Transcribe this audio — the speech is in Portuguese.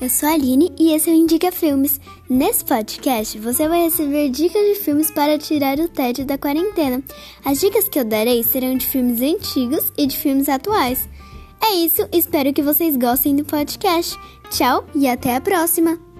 Eu sou a Aline e esse é o Indica Filmes. Nesse podcast você vai receber dicas de filmes para tirar o tédio da quarentena. As dicas que eu darei serão de filmes antigos e de filmes atuais. É isso, espero que vocês gostem do podcast. Tchau e até a próxima!